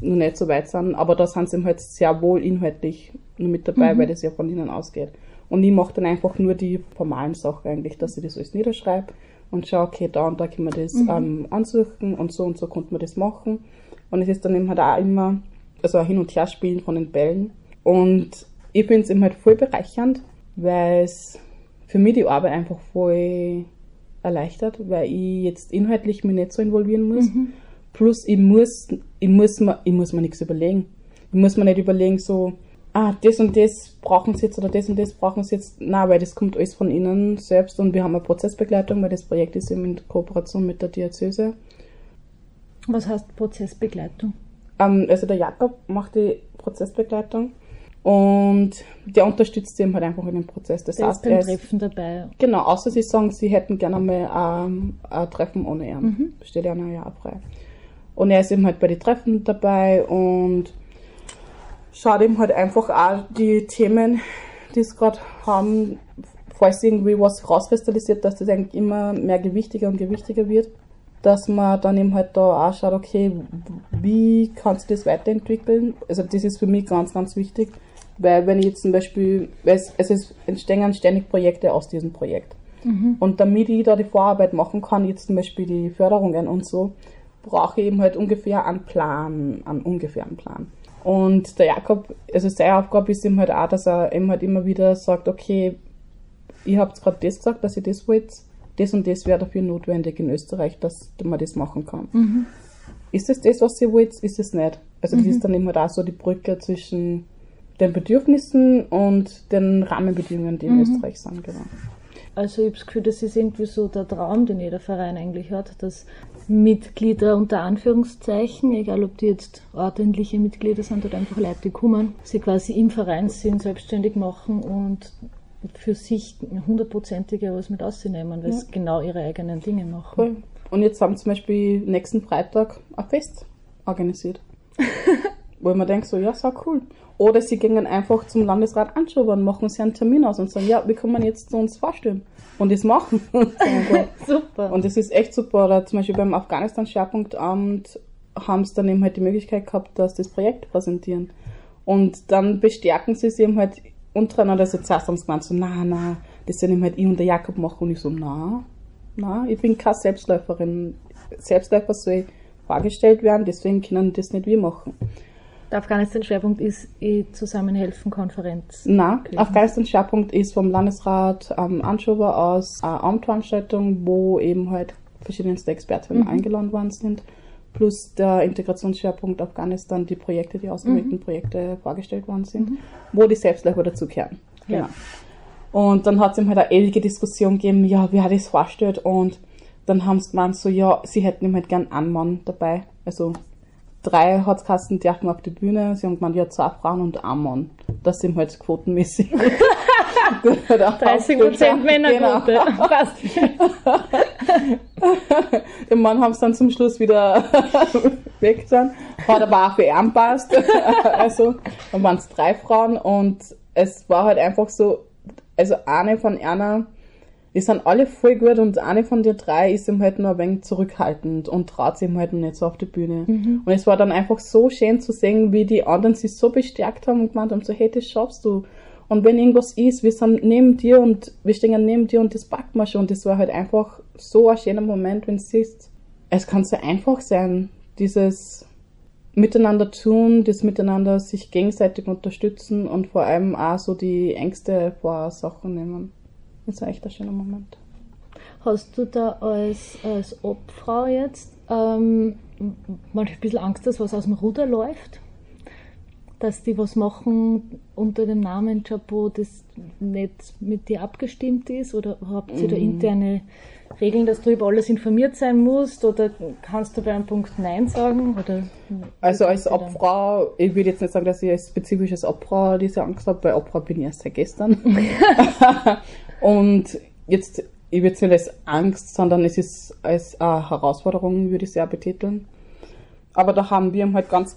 noch nicht so weit sind, aber da sind sie halt sehr wohl inhaltlich nur mit dabei, weil das ja von ihnen ausgeht. Und ich mache dann einfach nur die formalen Sachen eigentlich, dass ich das alles niederschreibe und schaue, okay, da und da kann man das ähm, ansuchen und so und so konnte man das machen. Und es ist dann eben halt auch immer, also ein Hin- und Herspielen von den Bällen. Und ich finde es eben halt voll bereichernd, weil es für mich die Arbeit einfach voll erleichtert, weil ich jetzt inhaltlich mich nicht so involvieren muss. Plus ich muss, ich muss mir, ich muss mir nichts überlegen. Ich muss mir nicht überlegen, so, ah, das und das brauchen sie jetzt oder das und das brauchen sie jetzt. Na, weil das kommt alles von ihnen selbst und wir haben eine Prozessbegleitung, weil das Projekt ist eben in Kooperation mit der Diözese. Was heißt Prozessbegleitung? Ähm, also der Jakob macht die Prozessbegleitung und der unterstützt sie eben halt einfach in dem Prozess. Das der heißt, ist beim Treffen dabei. Genau, außer sie sagen, sie hätten gerne mal ähm, ein Treffen ohne ihn. Mhm. Steht ja ein Jahr frei. Und er ist eben halt bei den Treffen dabei und schaut eben halt einfach auch die Themen, die es gerade haben, falls irgendwie was rauskristallisiert, dass das eigentlich immer mehr gewichtiger und gewichtiger wird, dass man dann eben halt da auch schaut, okay, wie kannst du das weiterentwickeln? Also das ist für mich ganz, ganz wichtig, weil wenn ich jetzt zum Beispiel, es, es entstehen ständig Projekte aus diesem Projekt. Mhm. Und damit ich da die Vorarbeit machen kann, jetzt zum Beispiel die Förderungen und so, brauche ich eben halt ungefähr einen Plan, einen ungefähren Plan. Und der Jakob, also seine Aufgabe ist ihm halt auch, dass er eben halt immer wieder sagt, okay, ihr habt gerade das gesagt, dass ihr das wollt, das und das wäre dafür notwendig in Österreich, dass man das machen kann. Mhm. Ist es das, was ihr wollt, ist es nicht? Also das mhm. ist dann immer da so die Brücke zwischen den Bedürfnissen und den Rahmenbedingungen, die in mhm. Österreich sind, genau. Also ich habe das Gefühl, das ist irgendwie so der Traum, den jeder Verein eigentlich hat, dass Mitglieder unter Anführungszeichen, egal ob die jetzt ordentliche Mitglieder sind oder einfach Leute, die kommen, sie quasi im Verein sind, selbstständig machen und für sich hundertprozentige was mit auszunehmen, weil ja. sie genau ihre eigenen Dinge machen. Cool. Und jetzt haben zum Beispiel nächsten Freitag ein Fest organisiert. [laughs] Wo man denkt so, ja, so cool. Oder sie gingen einfach zum Landesrat anschauen und machen sie einen Termin aus und sagen, ja, wie kann man jetzt zu uns vorstellen? Und das machen. [laughs] super. Und das ist echt super. Oder zum Beispiel beim Afghanistan-Schwerpunktamt haben sie dann eben halt die Möglichkeit gehabt, dass das Projekt präsentieren. Und dann bestärken sie sich eben halt untereinander. Also zuerst haben sie gemeint so, na, na, das sollen eben halt ich und der Jakob machen. Und ich so, na, na, ich bin keine Selbstläuferin. Selbstläufer soll vorgestellt werden, deswegen können das nicht wir machen. Der Afghanistan-Schwerpunkt ist eh Zusammenhelfen-Konferenz. Nein, Afghanistan-Schwerpunkt ist vom Landesrat ähm, Anschober aus eine Amtveranstaltung, wo eben halt verschiedenste Experten mhm. eingeladen worden sind. Plus der Integrationsschwerpunkt Afghanistan, die Projekte, die ausgewählten mhm. Projekte vorgestellt worden sind, mhm. wo die Selbstläufer dazugehören. Genau. Ja. Und dann hat es eben halt eine ewige Diskussion gegeben, ja, wie hat das vorgestellt und dann haben sie gemeint so, ja, sie hätten ihm halt gern einen Mann dabei. Also drei Hatzkasten dürfen auf die Bühne. Sie haben gemeint, ja, zwei Frauen und ein Mann. Das sind halt quotenmäßig. 30 Prozent Männerquote. Genau. Passt. [laughs] Den Mann haben sie dann zum Schluss wieder [laughs] weggetan. Hat aber auch für ihn passt. [laughs] also, dann waren es drei Frauen und es war halt einfach so, also eine von einer die sind alle voll gut und eine von den drei ist ihm halt nur ein wenig zurückhaltend und traut sich ihm halt nicht so auf die Bühne. Mhm. Und es war dann einfach so schön zu sehen, wie die anderen sich so bestärkt haben und gemeint haben, so, hey, das schaffst du. Und wenn irgendwas ist, wir sind neben dir und wir stehen neben dir und das packt man schon. Und das war halt einfach so ein schöner Moment, wenn du siehst, es kann so einfach sein, dieses Miteinander tun, das Miteinander sich gegenseitig unterstützen und vor allem auch so die Ängste vor Sachen nehmen. Das war echt ein schöner Moment. Hast du da als, als Obfrau jetzt ähm, manchmal ein bisschen Angst, dass was aus dem Ruder läuft? Dass die was machen unter dem Namen Chapeau, das nicht mit dir abgestimmt ist? Oder habt ihr da mhm. interne Regeln, dass du über alles informiert sein musst? Oder kannst du bei einem Punkt Nein sagen? Oder also als Obfrau, ich würde jetzt nicht sagen, dass ich als spezifisches Obfrau diese Angst habe, weil Obfrau bin ich erst seit gestern. [laughs] [laughs] Und jetzt, ich würde es nicht als Angst, sondern es ist als äh, Herausforderung, würde ich sehr betiteln. Aber da haben wir halt ganz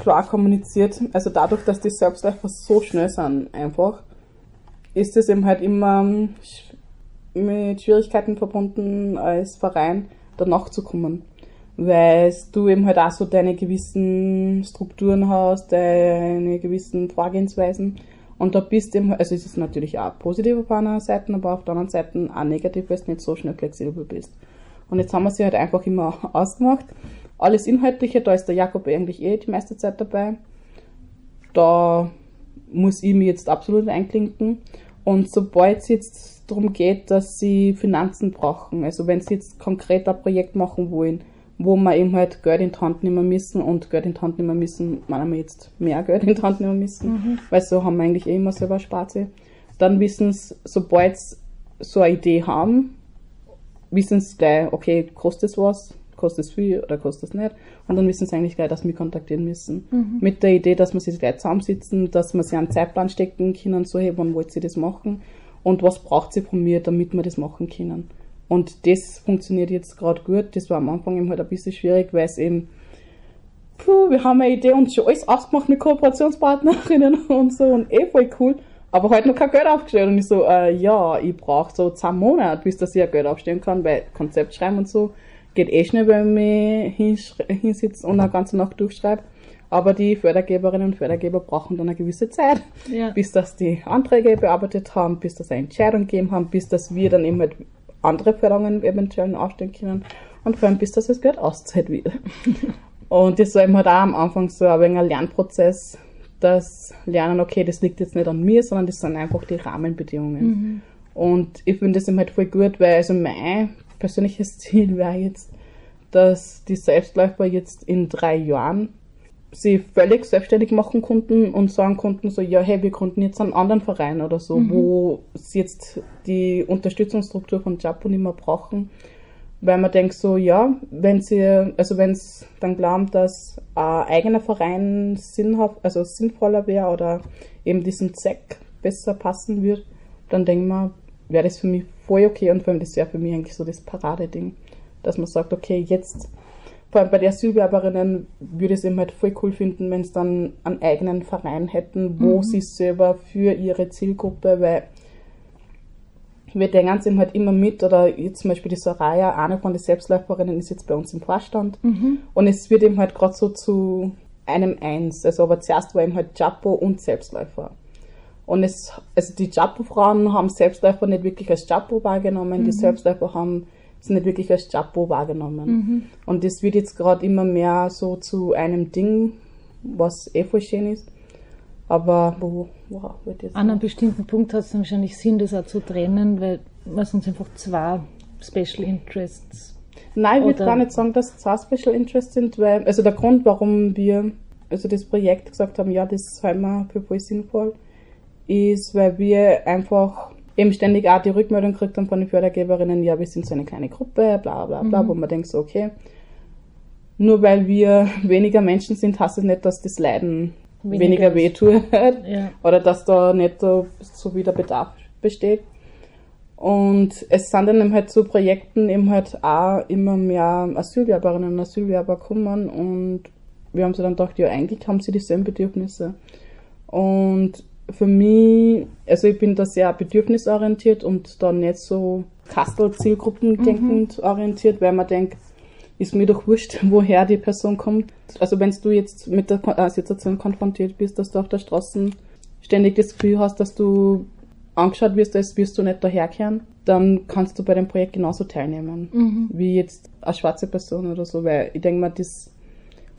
klar kommuniziert, also dadurch, dass die Selbstläufer so schnell sind, einfach, ist es eben halt immer mit Schwierigkeiten verbunden, als Verein danach zu kommen. Weil du eben halt auch so deine gewissen Strukturen hast, deine gewissen Vorgehensweisen und da bist du eben, also es ist natürlich auch positiv auf einer Seite, aber auf der anderen Seite auch negativ, weil du nicht so schnell flexibel bist. Und jetzt haben wir sie halt einfach immer [laughs] ausgemacht. Alles Inhaltliche, da ist der Jakob eigentlich eh die meiste Zeit dabei. Da muss ich mich jetzt absolut einklinken. Und sobald es jetzt darum geht, dass sie Finanzen brauchen, also wenn sie jetzt konkret ein Projekt machen wollen, wo wir eben halt Geld in die Hand nehmen müssen und Geld in die Hand nehmen müssen, meinen wir jetzt mehr Geld in die Hand nehmen müssen, mhm. weil so haben wir eigentlich eh immer selber spart. Dann wissen sie, sobald sie so eine Idee haben, wissen sie gleich, okay, kostet es was, kostet es viel oder kostet es nicht. Und dann wissen sie eigentlich gleich, dass wir kontaktieren müssen. Mhm. Mit der Idee, dass wir sich gleich zusammensitzen, dass wir sie einen Zeitplan stecken können, so, hey, wann wollt ihr das machen? Und was braucht sie von mir, damit wir das machen können? Und das funktioniert jetzt gerade gut. Das war am Anfang eben halt ein bisschen schwierig, weil es eben, puh, wir haben eine Idee und schon alles ausgemacht mit Kooperationspartnerinnen [laughs] und so und eh voll cool. Aber heute noch kein Geld aufgestellt. Und ich so, äh, ja, ich brauche so zwei Monate, bis dass ich ein Geld aufstellen kann, weil Konzept schreiben und so geht eh schnell, wenn ich mich hinsitze und eine ganze Nacht durchschreibe. Aber die Fördergeberinnen und Fördergeber brauchen dann eine gewisse Zeit, ja. bis dass die Anträge bearbeitet haben, bis dass eine Entscheidung gegeben haben, bis dass wir dann eben halt andere Förderungen eventuell aufstellen können und vor allem bis das das Geld auszahlt wird. [laughs] und das war eben halt auch am Anfang so ein wenig ein Lernprozess, das Lernen, okay, das liegt jetzt nicht an mir, sondern das sind einfach die Rahmenbedingungen. Mhm. Und ich finde das eben halt voll gut, weil also mein persönliches Ziel wäre jetzt, dass die Selbstläufer jetzt in drei Jahren sie völlig selbstständig machen konnten und sagen konnten, so, ja, hey, wir gründen jetzt einen anderen Verein oder so, mhm. wo sie jetzt die Unterstützungsstruktur von Japo nicht mehr brauchen. Weil man denkt so, ja, wenn sie, also wenn es dann glauben, dass ein eigener Verein sinnhaft, also sinnvoller wäre oder eben diesem Zweck besser passen wird, dann denkt man, wäre das für mich voll okay und vor allem das wäre für mich eigentlich so das Paradeding, dass man sagt, okay, jetzt vor allem bei der Asylwerberinnen würde ich es eben halt voll cool finden, wenn sie dann einen eigenen Verein hätten, wo mhm. sie selber für ihre Zielgruppe, weil wir denken eben halt immer mit, oder jetzt zum Beispiel die Soraya, eine von den Selbstläuferinnen, ist jetzt bei uns im Vorstand. Mhm. Und es wird eben halt gerade so zu einem Eins. Also aber zuerst war eben halt Japo und Selbstläufer. Und es, also die Japo-Frauen haben Selbstläufer nicht wirklich als Japo wahrgenommen, mhm. die Selbstläufer haben es nicht wirklich als Chapeau wahrgenommen. Mhm. Und das wird jetzt gerade immer mehr so zu einem Ding, was eh voll schön ist. Aber wo, wo wird jetzt? An einem bestimmten Punkt hat es wahrscheinlich Sinn, das auch zu trennen, weil wir sonst einfach zwei Special Interests. Nein, ich würde gar nicht sagen, dass es zwei Special Interests sind, weil, also der Grund, warum wir, also das Projekt gesagt haben, ja, das halten wir für voll sinnvoll, ist, weil wir einfach eben ständig auch die Rückmeldung kriegt dann von den Fördergeberinnen, ja, wir sind so eine kleine Gruppe, bla bla bla, mhm. wo man denkt so, okay, nur weil wir [laughs] weniger Menschen sind, heißt es nicht, dass das Leiden weniger, weniger wehtut ja. [laughs] oder dass da nicht so, so wieder Bedarf besteht. Und es sind dann eben halt zu so Projekten eben halt auch immer mehr Asylwerberinnen und Asylwerber kommen und wir haben so dann gedacht, ja, eigentlich haben sie dieselben Bedürfnisse. Und für mich, also ich bin da sehr bedürfnisorientiert und da nicht so Kastel-Zielgruppendenkend mhm. orientiert, weil man denkt, ist mir doch wurscht, [laughs] woher die Person kommt. Also wenn du jetzt mit der äh, Situation konfrontiert bist, dass du auf der Straße ständig das Gefühl hast, dass du angeschaut wirst, als wirst du nicht daherkehren, dann kannst du bei dem Projekt genauso teilnehmen, mhm. wie jetzt eine schwarze Person oder so, weil ich denke mal, das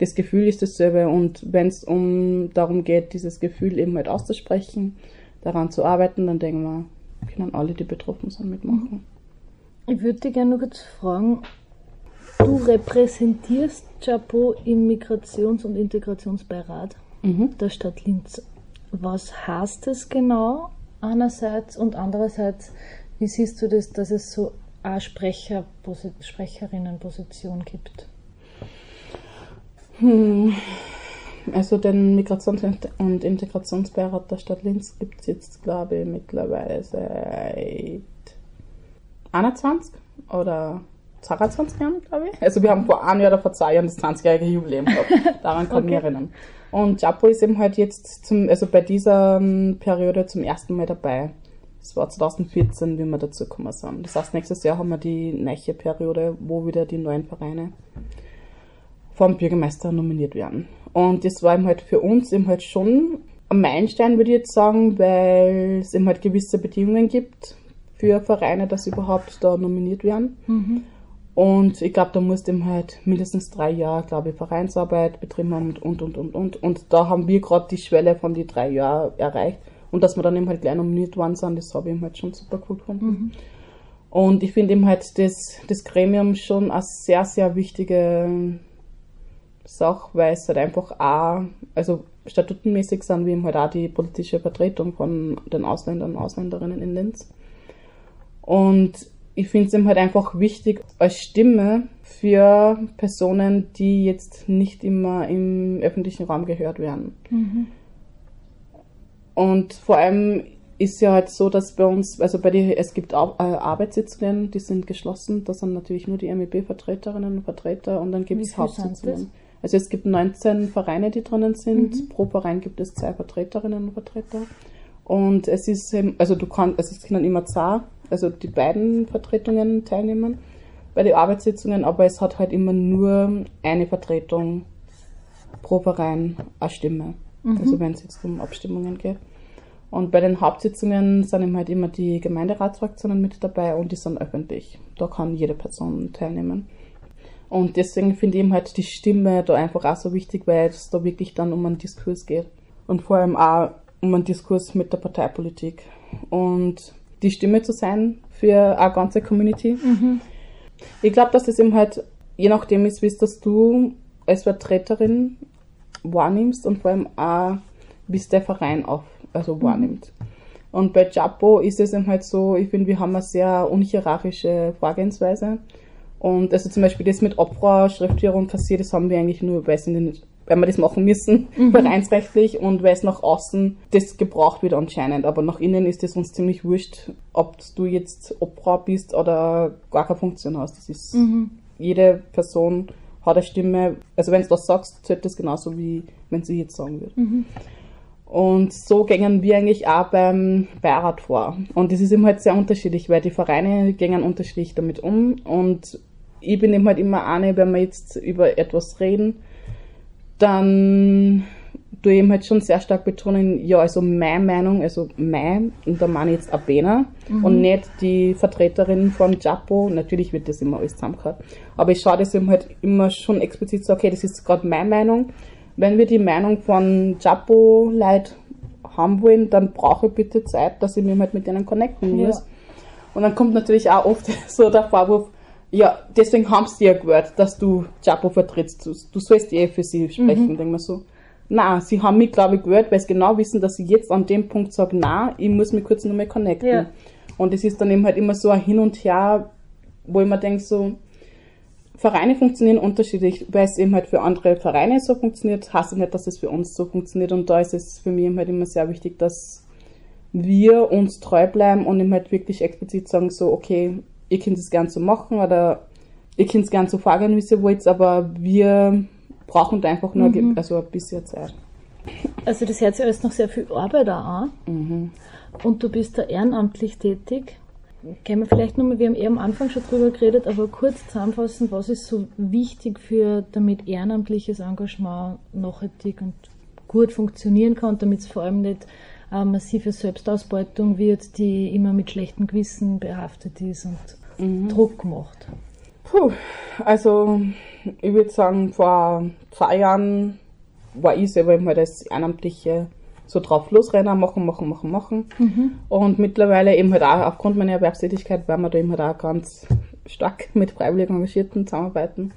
das Gefühl ist dasselbe und wenn es um darum geht, dieses Gefühl eben halt auszusprechen, daran zu arbeiten, dann denken wir, können alle, die betroffen sind, mitmachen. Ich würde dich gerne noch kurz fragen, du repräsentierst Chapeau im Migrations- und Integrationsbeirat mhm. der Stadt Linz. Was heißt das genau einerseits und andererseits, wie siehst du das, dass es so eine Sprecher, Sprecherinnenposition gibt? Hm. Also den Migrations- und Integrationsbeirat der Stadt Linz gibt es jetzt, glaube ich, mittlerweile seit 21 oder 22 Jahren, glaube ich. Also wir haben vor einem Jahr oder vor zwei Jahren das 20-jährige Jubiläum gehabt. Daran kann ich mich erinnern. Und Japo ist eben halt jetzt zum, also bei dieser ähm, Periode zum ersten Mal dabei. Das war 2014, wie wir dazu gekommen sind. Das heißt, nächstes Jahr haben wir die neue Periode, wo wieder die neuen Vereine vom Bürgermeister nominiert werden. Und das war eben halt für uns eben halt schon ein Meilenstein, würde ich jetzt sagen, weil es eben halt gewisse Bedingungen gibt für Vereine, dass sie überhaupt da nominiert werden. Mhm. Und ich glaube, da musst du eben halt mindestens drei Jahre, glaube ich, Vereinsarbeit betrieben haben und, und, und, und. Und da haben wir gerade die Schwelle von die drei Jahren erreicht. Und dass wir dann eben halt gleich nominiert worden sind, das habe ich eben halt schon super cool gefunden. Mhm. Und ich finde eben halt das, das Gremium schon eine sehr, sehr wichtige Sache, weil es halt einfach auch, also statutenmäßig sind wir eben halt auch die politische Vertretung von den Ausländern und Ausländerinnen in Linz. Und ich finde es eben halt einfach wichtig als Stimme für Personen, die jetzt nicht immer im öffentlichen Raum gehört werden. Mhm. Und vor allem ist ja halt so, dass bei uns, also bei die, es gibt Ar äh, Arbeitssitzungen, die sind geschlossen, da sind natürlich nur die MEB-Vertreterinnen und Vertreter und dann gibt es Hauptsitzungen. Also es gibt 19 Vereine, die drinnen sind. Mhm. Pro Verein gibt es zwei Vertreterinnen und Vertreter. Und es ist eben, also du kannst, also es können immer zwei, also die beiden Vertretungen teilnehmen bei den Arbeitssitzungen, aber es hat halt immer nur eine Vertretung pro Verein eine Stimme. Mhm. Also wenn es jetzt um Abstimmungen geht. Und bei den Hauptsitzungen sind eben halt immer die Gemeinderatsfraktionen mit dabei und die sind öffentlich. Da kann jede Person teilnehmen. Und deswegen finde ich eben halt die Stimme da einfach auch so wichtig, weil es da wirklich dann um einen Diskurs geht. Und vor allem auch um einen Diskurs mit der Parteipolitik. Und die Stimme zu sein für eine ganze Community. Mhm. Ich glaube, dass es eben halt, je nachdem ist, wie es das du als Vertreterin wahrnimmst und vor allem auch, wie es der Verein auch also mhm. wahrnimmt. Und bei Japo ist es eben halt so, ich finde, wir haben eine sehr unhierarchische Vorgehensweise. Und also zum Beispiel das mit Opfer, Schriftführung, Kassier, das haben wir eigentlich nur, weil, nicht, weil wir das machen müssen, mhm. [laughs] vereinsrechtlich und weil es nach außen das gebraucht wird anscheinend. Aber nach innen ist es uns ziemlich wurscht, ob du jetzt Opfer bist oder gar keine Funktion hast. Das ist mhm. jede Person hat eine Stimme. Also wenn du das sagst, zählt das genauso wie wenn sie jetzt sagen würde. Mhm. Und so gingen wir eigentlich auch beim Beirat vor. Und das ist eben halt sehr unterschiedlich, weil die Vereine gingen unterschiedlich damit um. Und ich bin eben halt immer eine, wenn wir jetzt über etwas reden, dann tue ich eben halt schon sehr stark betonen, ja, also meine Meinung, also mein, und da meine ich jetzt Abena mhm. und nicht die Vertreterin von Japo. Natürlich wird das immer alles zusammengehört. Aber ich schaue das eben halt immer schon explizit so, okay, das ist gerade meine Meinung wenn wir die Meinung von Japo-Leuten haben wollen, dann brauche ich bitte Zeit, dass ich mich halt mit denen connecten muss. Ja. Und dann kommt natürlich auch oft [laughs] so der Vorwurf, ja, deswegen haben sie ja gehört, dass du Japo vertrittst. Du, du sollst eh für sie sprechen, mhm. denke ich so. Na, sie haben mich, glaube ich, gehört, weil sie genau wissen, dass ich jetzt an dem Punkt sage, na, ich muss mich kurz nochmal connecten. Ja. Und es ist dann eben halt immer so ein Hin und Her, wo ich mir denke, so, Vereine funktionieren unterschiedlich, weil es eben halt für andere Vereine so funktioniert, heißt nicht, dass es für uns so funktioniert. Und da ist es für mich halt immer sehr wichtig, dass wir uns treu bleiben und eben halt wirklich explizit sagen, so, okay, ihr könnt es gern so machen oder ihr könnt es gern so fragen, wie ihr wollt, aber wir brauchen da einfach nur mhm. also ein bisschen Zeit. Also das hört sich alles noch sehr viel Arbeit an. Mhm. Und du bist da ehrenamtlich tätig. Können wir vielleicht nochmal, wir haben eher am Anfang schon drüber geredet, aber kurz zusammenfassen, was ist so wichtig für, damit ehrenamtliches Engagement nachhaltig und gut funktionieren kann, damit es vor allem nicht eine massive Selbstausbeutung wird, die immer mit schlechtem Gewissen behaftet ist und mhm. Druck macht. Puh, also ich würde sagen, vor zwei Jahren war ich selber immer das Ehrenamtliche so drauf losrennen, machen, machen, machen, machen. Mhm. Und mittlerweile eben halt auch aufgrund meiner Erwerbstätigkeit, weil wir da eben halt auch ganz stark [laughs] mit freiwillig Engagierten zusammenarbeiten,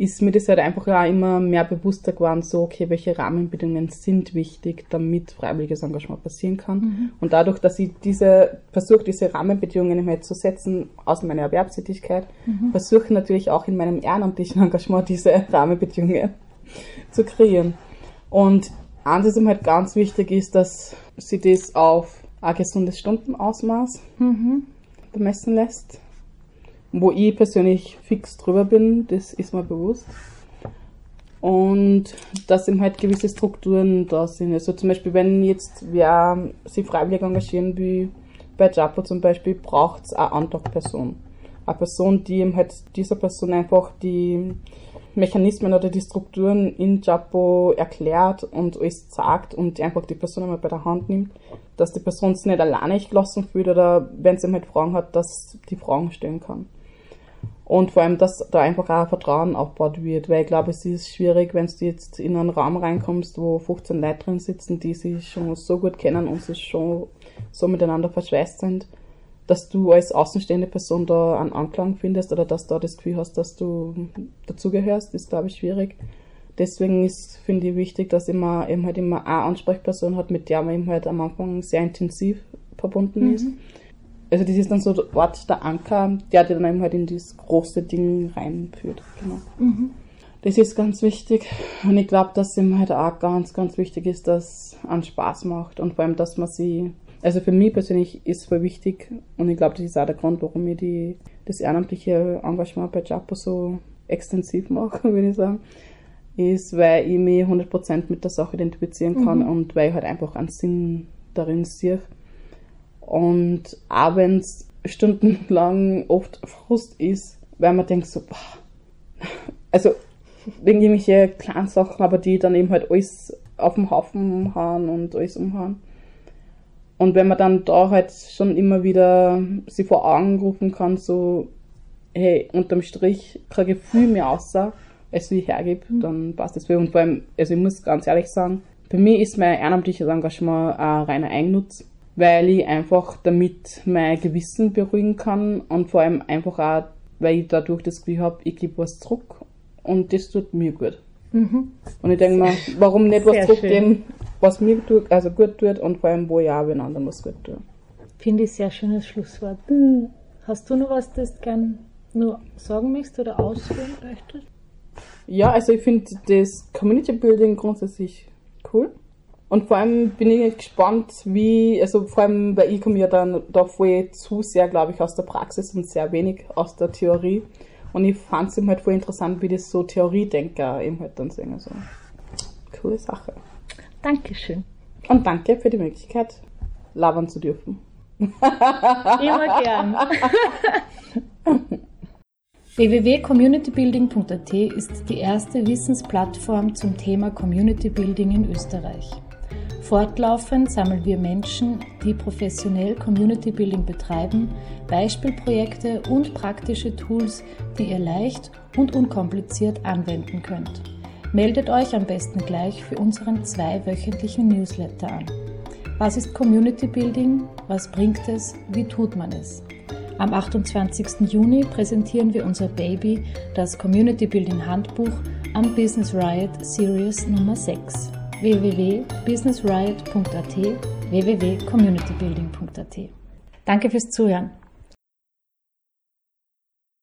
ist mir das halt einfach auch immer mehr bewusster geworden, so, okay, welche Rahmenbedingungen sind wichtig, damit freiwilliges Engagement passieren kann. Mhm. Und dadurch, dass ich diese, versuche, diese Rahmenbedingungen halt zu setzen aus meiner Erwerbstätigkeit, mhm. versuche ich natürlich auch in meinem ehrenamtlichen Engagement diese Rahmenbedingungen zu kreieren. Und Eins, ihm halt ganz wichtig ist, dass sie das auf ein gesundes Stundenausmaß mhm. bemessen lässt. Wo ich persönlich fix drüber bin, das ist mir bewusst. Und dass eben halt gewisse Strukturen da sind. Also zum Beispiel, wenn jetzt wer sich freiwillig engagieren will, bei Japo zum Beispiel, braucht es eine Antragperson. Eine Person, die eben halt dieser Person einfach die Mechanismen oder die Strukturen in Japo erklärt und alles sagt und einfach die Person einmal bei der Hand nimmt, dass die Person es nicht alleine gelassen fühlt oder wenn sie halt Fragen hat, dass die Fragen stellen kann. Und vor allem, dass da einfach auch Vertrauen aufgebaut wird, weil ich glaube, es ist schwierig, wenn du jetzt in einen Raum reinkommst, wo 15 Leute drin sitzen, die sich schon so gut kennen und sich schon so miteinander verschweißt sind, dass du als außenstehende Person da einen Anklang findest oder dass du da das Gefühl hast, dass du dazugehörst, ist, glaube ich, schwierig. Deswegen ist, finde ich, wichtig, dass man eben halt immer eine Ansprechperson hat, mit der man eben halt am Anfang sehr intensiv verbunden mhm. ist. Also das ist dann so der Ort, der Anker, der dir dann eben halt in dieses große Ding reinführt. Genau. Mhm. Das ist ganz wichtig. Und ich glaube, dass es halt auch ganz, ganz wichtig ist, dass es einen Spaß macht und vor allem, dass man sie, also für mich persönlich ist es voll wichtig und ich glaube, das ist auch der Grund, warum ich die, das ehrenamtliche Engagement bei Japo so extensiv mache, [laughs] würde ich sagen, ist, weil ich mich 100% mit der Sache identifizieren kann mhm. und weil ich halt einfach einen Sinn darin sehe. Und es stundenlang oft Frust ist, weil man denkt so, boah, also wegen irgendwelche kleinen Sachen, aber die dann eben halt alles auf dem Haufen haben und alles umhauen. Und wenn man dann da halt schon immer wieder sie vor Augen rufen kann, so, hey, unterm Strich kriege ich viel mehr außer, als wie ich hergebe, mhm. dann passt das viel. Und vor allem, also ich muss ganz ehrlich sagen, bei mir ist mein ehrenamtliches Engagement ein reiner Eigennutz, weil ich einfach damit mein Gewissen beruhigen kann und vor allem einfach auch, weil ich dadurch das Gefühl habe, ich gebe was zurück und das tut mir gut. Mhm. Und ich denke mir, warum nicht was zurückgeben, was mir tut, also gut tut und vor allem, wo ich auch wenn anderen was gut tut. Finde ich sehr schönes Schlusswort. Mhm. Hast du noch was, das du gerne nur sagen möchtest oder ausführen möchtest? Ja, also ich finde das Community Building grundsätzlich cool. Und vor allem bin ich gespannt, wie, also vor allem, weil ich komme ja dann da voll zu sehr, glaube ich, aus der Praxis und sehr wenig aus der Theorie. Und ich fand es eben halt voll interessant, wie das so Theoriedenker eben halt dann sehen. Also, coole Sache. Dankeschön. Und danke für die Möglichkeit, labern zu dürfen. Immer gern. [laughs] www.communitybuilding.at ist die erste Wissensplattform zum Thema Community Building in Österreich. Fortlaufend sammeln wir Menschen, die professionell Community Building betreiben, Beispielprojekte und praktische Tools, die ihr leicht und unkompliziert anwenden könnt. Meldet euch am besten gleich für unseren zweiwöchentlichen Newsletter an. Was ist Community Building? Was bringt es? Wie tut man es? Am 28. Juni präsentieren wir unser Baby, das Community Building Handbuch, am Business Riot Series Nummer 6 www.businessriot.at, www.communitybuilding.at. Danke fürs Zuhören.